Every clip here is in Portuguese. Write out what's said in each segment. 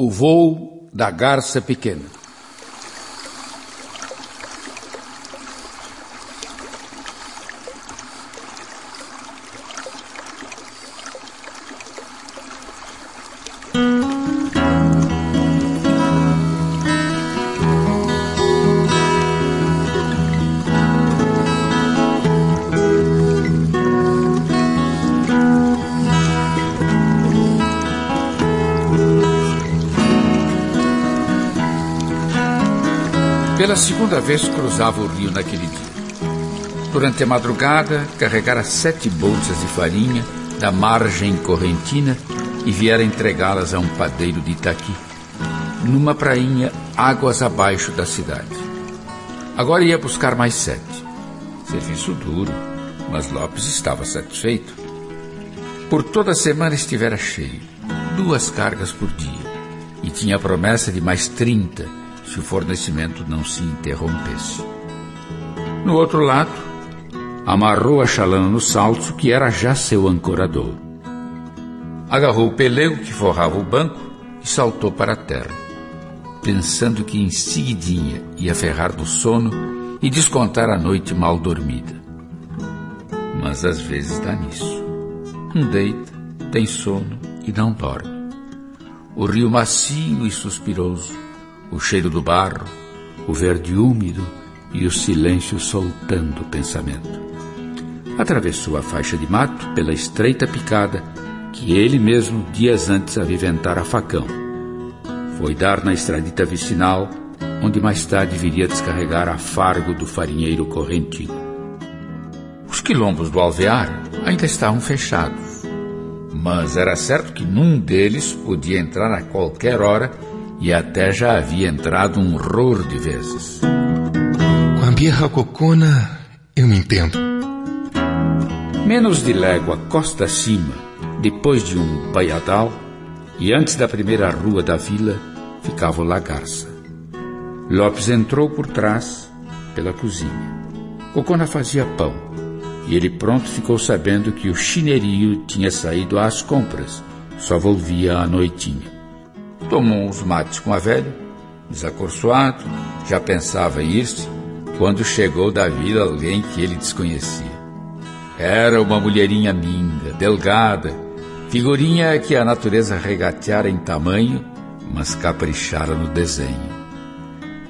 O voo da garça pequena. Pela segunda vez cruzava o rio naquele dia. Durante a madrugada, carregara sete bolsas de farinha da margem correntina e viera entregá-las a um padeiro de Itaqui, numa prainha águas abaixo da cidade. Agora ia buscar mais sete. Serviço duro, mas Lopes estava satisfeito. Por toda a semana estivera cheio, duas cargas por dia, e tinha a promessa de mais trinta se o fornecimento não se interrompesse. No outro lado, amarrou a chalana no salto, que era já seu ancorador. Agarrou o pelego que forrava o banco e saltou para a terra, pensando que em seguidinha ia ferrar do sono e descontar a noite mal dormida. Mas às vezes dá nisso. Um deita, tem sono e não dorme. O rio macio e suspiroso o cheiro do barro, o verde úmido e o silêncio soltando o pensamento. Atravessou a faixa de mato pela estreita picada que ele mesmo dias antes aviventara a facão. Foi dar na estradita vicinal, onde mais tarde viria descarregar a fargo do farinheiro correntino. Os quilombos do alvear ainda estavam fechados, mas era certo que num deles podia entrar a qualquer hora e até já havia entrado um horror de vezes. Com a birra cocona, eu me entendo. Menos de légua costa acima, depois de um baiadal, e antes da primeira rua da vila, ficava o Lagarça. Lopes entrou por trás, pela cozinha. Cocona fazia pão, e ele pronto ficou sabendo que o chinerio tinha saído às compras, só volvia à noitinha. Tomou uns mates com a velha, desacorçoado, já pensava em ir-se, quando chegou da vila alguém que ele desconhecia. Era uma mulherinha minga, delgada, figurinha que a natureza regateara em tamanho, mas caprichara no desenho.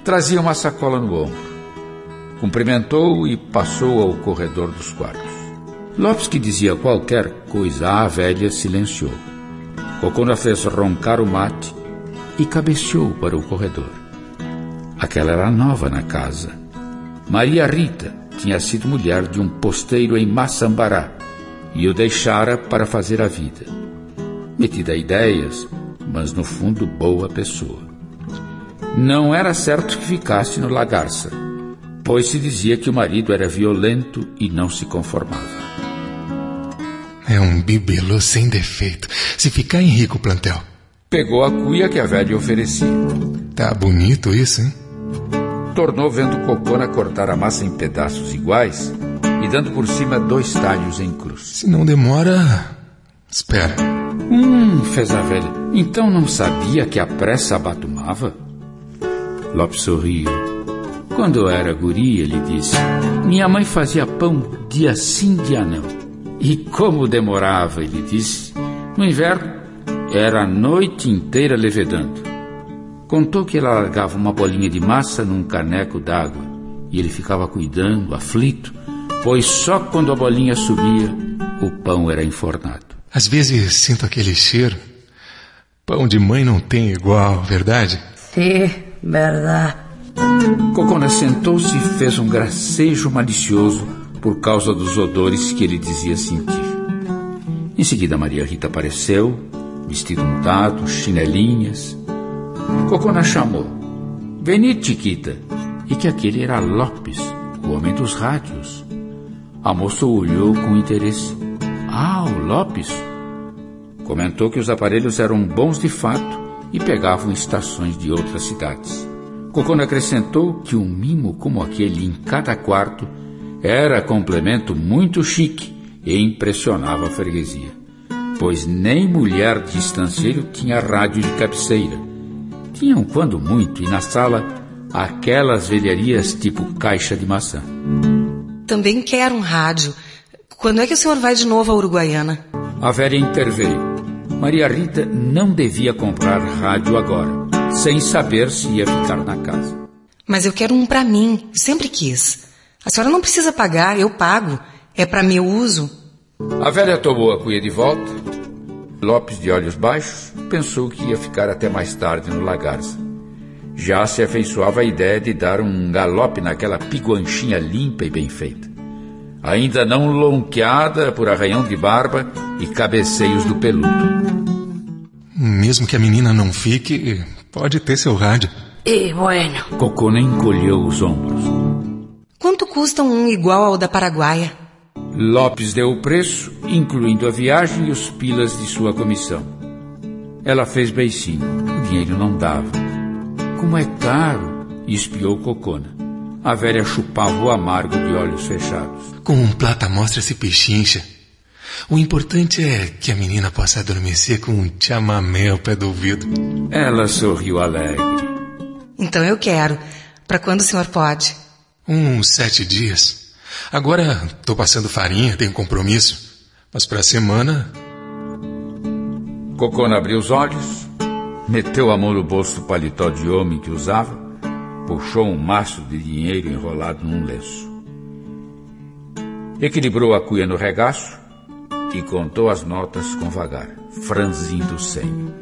Trazia uma sacola no ombro. Cumprimentou e passou ao corredor dos quartos. Lopes, que dizia qualquer coisa à velha, silenciou. Cocona fez roncar o mate e cabeceou para o corredor. Aquela era nova na casa. Maria Rita tinha sido mulher de um posteiro em Maçambará e o deixara para fazer a vida. Metida a ideias, mas no fundo boa pessoa. Não era certo que ficasse no Lagarça, pois se dizia que o marido era violento e não se conformava. É um bibelô sem defeito. Se ficar em rico plantel. Pegou a cuia que a velha oferecia. Tá bonito isso, hein? Tornou vendo Cocona cortar a massa em pedaços iguais e dando por cima dois talhos em cruz. Se não demora. Espera. Hum, fez a velha. Então não sabia que a pressa abatumava? Lopes sorriu. Quando eu era guri, ele disse, minha mãe fazia pão dia sim, dia não. E como demorava, ele disse. No inverno, era a noite inteira levedando. Contou que ela largava uma bolinha de massa num caneco d'água e ele ficava cuidando, aflito, pois só quando a bolinha subia o pão era enfornado. Às vezes sinto aquele cheiro. Pão de mãe não tem igual, verdade? Sim, verdade. Cocona sentou-se e fez um gracejo malicioso por causa dos odores que ele dizia sentir. Em seguida, Maria Rita apareceu, vestido mudado, chinelinhas. Cocona chamou. Veni, Chiquita. E que aquele era Lopes, o homem dos rádios. A moça olhou com interesse. Ah, o Lopes. Comentou que os aparelhos eram bons de fato e pegavam estações de outras cidades. Cocona acrescentou que um mimo como aquele em cada quarto era complemento muito chique e impressionava a freguesia pois nem mulher de estanceiro tinha rádio de cabeceira, Tinham, quando muito, e na sala, aquelas velharias tipo caixa de maçã. Também quero um rádio. Quando é que o senhor vai de novo à Uruguaiana? A velha interveio. Maria Rita não devia comprar rádio agora, sem saber se ia ficar na casa. Mas eu quero um para mim, sempre quis. A senhora não precisa pagar, eu pago. É para meu uso. A velha tomou a cuia de volta. Lopes, de olhos baixos, pensou que ia ficar até mais tarde no Lagarça. Já se afeiçoava a ideia de dar um galope naquela piguanchinha limpa e bem feita. Ainda não lonqueada por arranhão de barba e cabeceios do peludo. Mesmo que a menina não fique, pode ter seu rádio. Y bueno, Cocona encolheu os ombros. Quanto custa um igual ao da Paraguaia? Lopes deu o preço, incluindo a viagem e os pilas de sua comissão. Ela fez beicinho. O dinheiro não dava. Como é caro! Espiou Cocona. A velha chupava o amargo de olhos fechados. Com um plata mostra se pechincha. O importante é que a menina possa adormecer com um chamamé ao pé do ouvido. Ela sorriu alegre. Então eu quero. Para quando o senhor pode? Uns sete dias. Agora tô passando farinha, tenho compromisso. Mas pra semana, Cocona abriu os olhos, meteu a mão no bolso do paletó de homem que usava, puxou um maço de dinheiro enrolado num lenço. Equilibrou a cuia no regaço e contou as notas com vagar, franzindo o senho.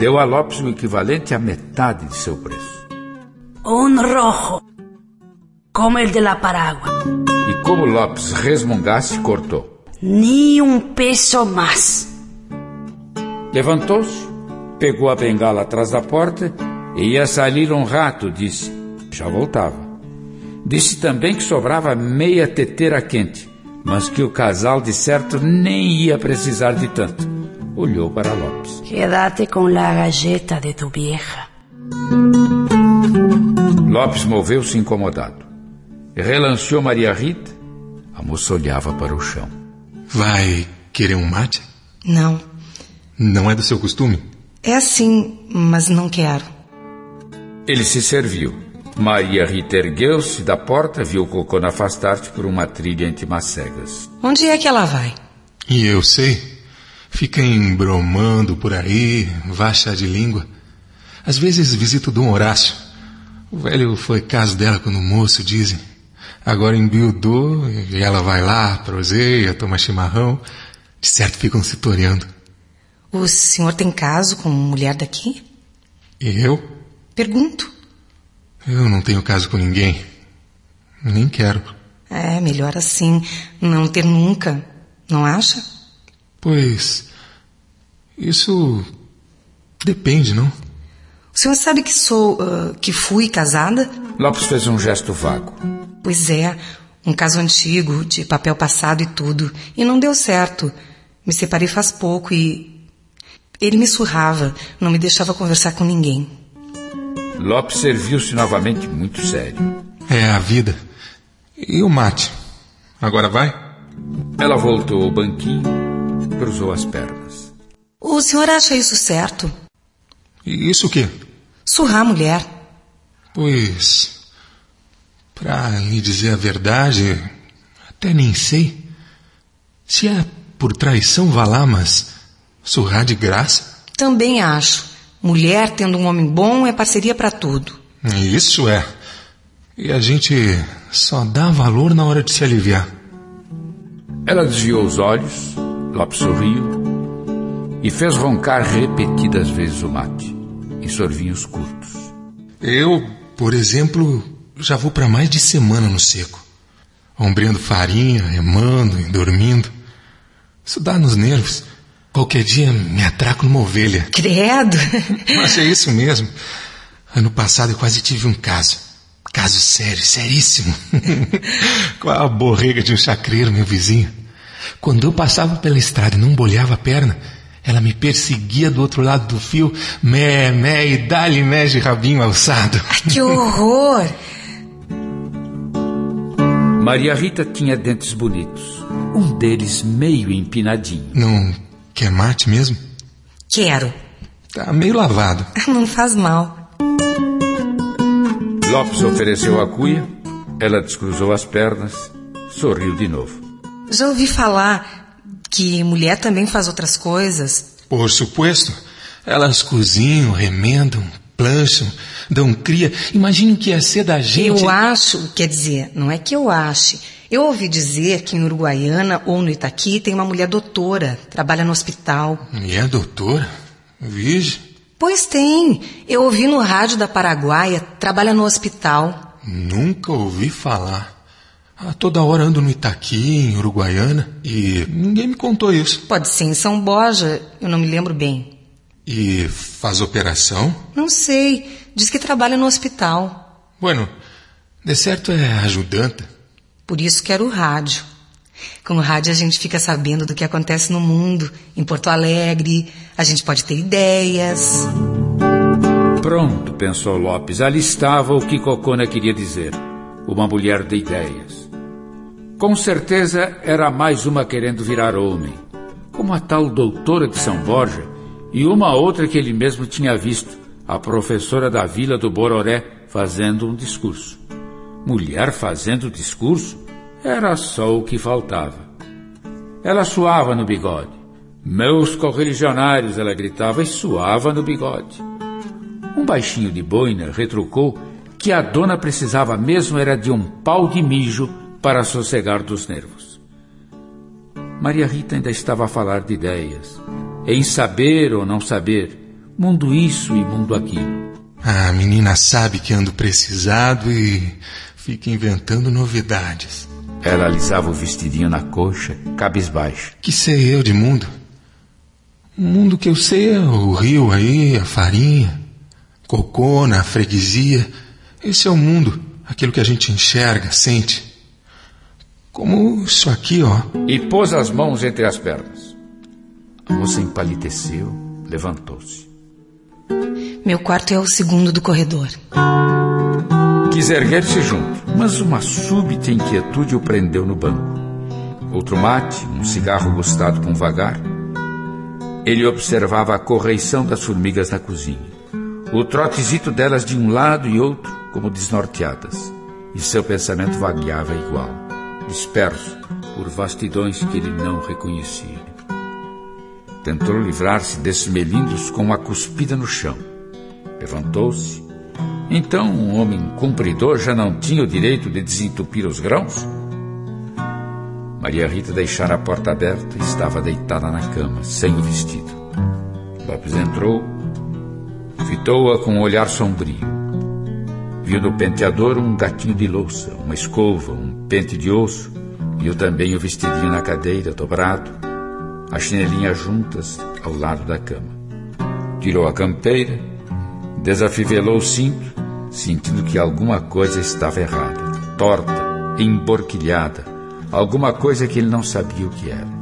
Deu a Lopes o equivalente à metade de seu preço. un rojo, como el de la Paragua. E como Lopes resmungasse, cortou. Ni un peso más. Levantou-se, pegou a bengala atrás da porta e ia sair um rato, disse. Já voltava. Disse também que sobrava meia teteira quente, mas que o casal de certo nem ia precisar de tanto. Olhou para Lopes. Quédate con la galleta de tu vieja. Lopes moveu-se incomodado. Relanceou Maria Rita. A moça olhava para o chão. vai querer um mate? Não. Não é do seu costume? É assim, mas não quero. Ele se serviu. Maria Rita ergueu-se da porta, viu Cocona afastar-se por uma trilha entre macegas. Onde é que ela vai? E eu sei. Fica embromando por aí, vacha de língua. Às vezes visito Dom Horácio. O velho foi caso dela quando moço, dizem. Agora embiudou e ela vai lá, proseia, toma chimarrão. De certo ficam se toreando. O senhor tem caso com mulher daqui? E eu? Pergunto. Eu não tenho caso com ninguém. Nem quero. É, melhor assim, não ter nunca. Não acha? Pois. Isso. Depende, não? O senhor sabe que sou. ah, que fui casada? Lopes fez um gesto vago. Pois é, um caso antigo, de papel passado e tudo. E não deu certo. Me separei faz pouco e. Ele me surrava, não me deixava conversar com ninguém. Lopes serviu-se novamente muito sério. É a vida. E o mate? Agora vai? Ela voltou ao banquinho, cruzou as pernas. O senhor acha isso certo? E isso o quê? Surrar a mulher. Pois. Pra lhe dizer a verdade, até nem sei. Se é por traição, vá lá, mas. surrar de graça? Também acho. Mulher tendo um homem bom é parceria para tudo. Isso é. E a gente só dá valor na hora de se aliviar. Ela desviou os olhos, Lopes sorriu e fez roncar repetidas vezes o mate, em sorvinhos curtos. Eu, por exemplo, já vou para mais de semana no seco. Ombreando farinha, remando e dormindo. Isso dá nos nervos. Qualquer dia me atraco numa ovelha. Credo! Mas é isso mesmo. Ano passado eu quase tive um caso. Caso sério, seríssimo. Com a borrega de um chacreiro, meu vizinho. Quando eu passava pela estrada e não bolhava a perna, ela me perseguia do outro lado do fio, mé, mé e dá-lhe mé de rabinho alçado. Que horror! Maria Rita tinha dentes bonitos, um deles meio empinadinho. Não quer mate mesmo? Quero. Tá meio lavado. Não faz mal. Lopes ofereceu a cuia, ela descruzou as pernas, sorriu de novo. Já ouvi falar que mulher também faz outras coisas. Por supuesto. Elas cozinham, remendam, plancham, dão cria. Imagine o que ia ser da gente. Eu acho, quer dizer, não é que eu ache. Eu ouvi dizer que em Uruguaiana ou no Itaqui tem uma mulher doutora, trabalha no hospital. Mulher doutora? Vige? Pois tem. Eu ouvi no rádio da Paraguaia, trabalha no hospital. Nunca ouvi falar. Ah, toda hora ando no Itaqui, em Uruguaiana, e ninguém me contou isso. Pode ser em São Borja, eu não me lembro bem. E faz operação? Não sei. Diz que trabalha no hospital. Bueno, de certo é ajudante. Por isso quero o rádio. Com o rádio a gente fica sabendo do que acontece no mundo, em Porto Alegre, a gente pode ter ideias. Pronto, pensou Lopes, ali estava o que Cocona queria dizer. Uma mulher de ideias. Com certeza era mais uma querendo virar homem, como a tal doutora de São Borja e uma outra que ele mesmo tinha visto, a professora da vila do Bororé, fazendo um discurso. Mulher fazendo discurso era só o que faltava. Ela suava no bigode. Meus correligionários, ela gritava e suava no bigode. Um baixinho de boina retrucou que a dona precisava mesmo era de um pau de mijo para sossegar dos nervos. Maria Rita ainda estava a falar de ideias, em saber ou não saber, mundo isso e mundo aquilo. A menina sabe que ando precisado e fica inventando novidades. Ela alisava o vestidinho na coxa, cabisbaixa. Que sei eu de mundo? O mundo que eu sei é o rio aí, a farinha, cocona, a freguesia. Esse é o mundo, aquilo que a gente enxerga, sente. Como isso aqui, ó. E pôs as mãos entre as pernas. A moça empalideceu, levantou-se. Meu quarto é o segundo do corredor. Quis erguer-se junto, mas uma súbita inquietude o prendeu no banco. Outro mate, um cigarro gostado com vagar. Ele observava a correição das formigas na cozinha. O trotezito delas de um lado e outro, como desnorteadas. E seu pensamento vagueava igual, disperso por vastidões que ele não reconhecia. Tentou livrar-se desses melindros com uma cuspida no chão. Levantou-se. Então um homem cumpridor já não tinha o direito de desentupir os grãos? Maria Rita deixara a porta aberta e estava deitada na cama, sem o vestido. Lopes entrou, fitou-a com um olhar sombrio. Viu no penteador um gatinho de louça, uma escova, um pente de osso, viu também o vestidinho na cadeira, dobrado, as chinelinhas juntas ao lado da cama. Tirou a campeira, desafivelou o cinto, sentindo que alguma coisa estava errada, torta, emborquilhada, alguma coisa que ele não sabia o que era.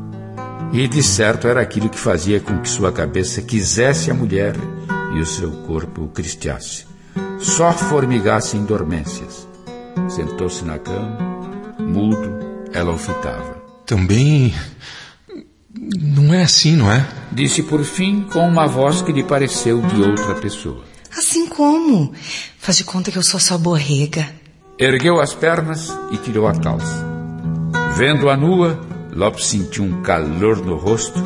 E de certo era aquilo que fazia com que sua cabeça quisesse a mulher e o seu corpo o cristiasse. Só formigasse em dormências. Sentou-se na cama, mudo, ela o fitava. Também. Não é assim, não é? Disse por fim com uma voz que lhe pareceu de outra pessoa. Assim como? Faz de conta que eu sou sua borrega. Ergueu as pernas e tirou a calça. Vendo-a nua, Lopes sentiu um calor no rosto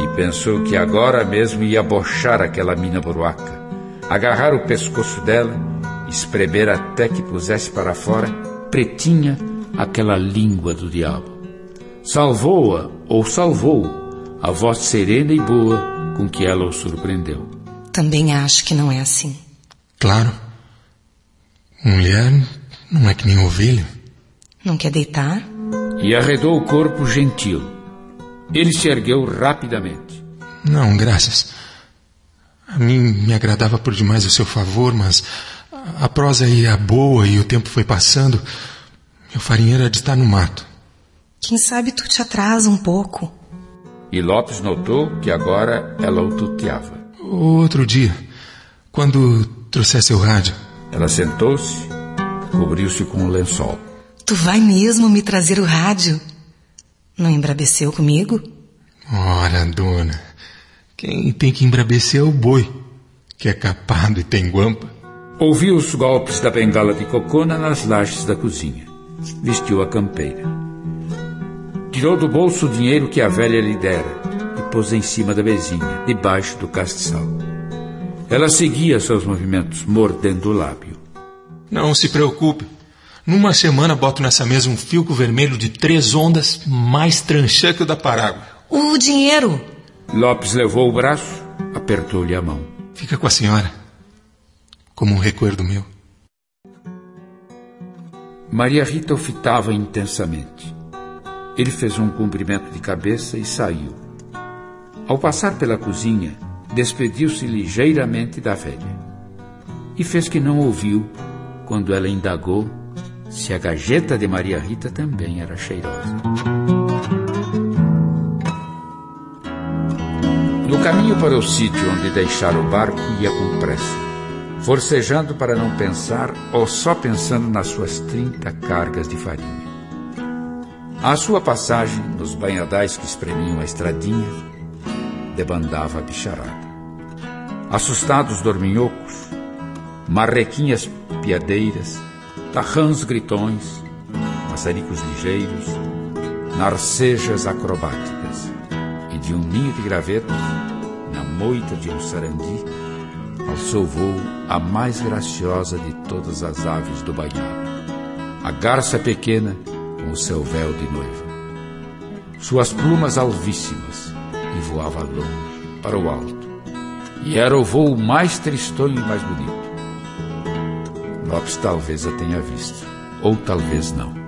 e pensou que agora mesmo ia bochar aquela mina boruaca, agarrar o pescoço dela, espremer até que pusesse para fora, pretinha, aquela língua do diabo. Salvou-a, ou salvou, a voz serena e boa com que ela o surpreendeu. Também acho que não é assim. Claro. Mulher não é que nem ovelha. Não quer deitar? E arredou o corpo gentil. Ele se ergueu rapidamente. Não, graças. A mim me agradava por demais o seu favor, mas a prosa ia boa e o tempo foi passando. Meu farinheiro era de estar no mato. Quem sabe tu te atrasa um pouco. E Lopes notou que agora ela o tuteava. Outro dia, quando trouxesse o rádio. Ela sentou-se, cobriu-se com um lençol. Tu vai mesmo me trazer o rádio? Não embrabeceu comigo? Ora, dona, quem tem que embrabecer é o boi. que é capado e tem guampa. Ouviu os golpes da bengala de cocona nas lajes da cozinha. Vestiu a campeira. Tirou do bolso o dinheiro que a velha lhe dera e pôs em cima da mesinha, debaixo do castiçal. Ela seguia seus movimentos, mordendo o lábio. Não se preocupe. Numa semana boto nessa mesa um filco vermelho de três ondas mais tranchã que o da Parágua. O dinheiro! Lopes levou o braço, apertou-lhe a mão. Fica com a senhora, como um recuerdo meu. Maria Rita o fitava intensamente. Ele fez um cumprimento de cabeça e saiu. Ao passar pela cozinha, despediu-se ligeiramente da velha. E fez que não ouviu quando ela indagou se a gajeta de Maria Rita também era cheirosa. No caminho para o sítio onde deixara o barco, ia com pressa, forcejando para não pensar ou só pensando nas suas trinta cargas de farinha. À sua passagem, nos banhadais que espremiam a estradinha, debandava a bicharada. Assustados dorminhocos, marrequinhas piadeiras, tarrãs gritões, maçaricos ligeiros, narcejas acrobáticas, e de um ninho de gravetos, na moita de um sarandi, alçou voo a mais graciosa de todas as aves do banhado, a garça pequena com o seu véu de noiva. Suas plumas alvíssimas, e voava longe, para o alto, e era o voo mais tristonho e mais bonito. Lopes talvez a tenha visto, ou talvez não.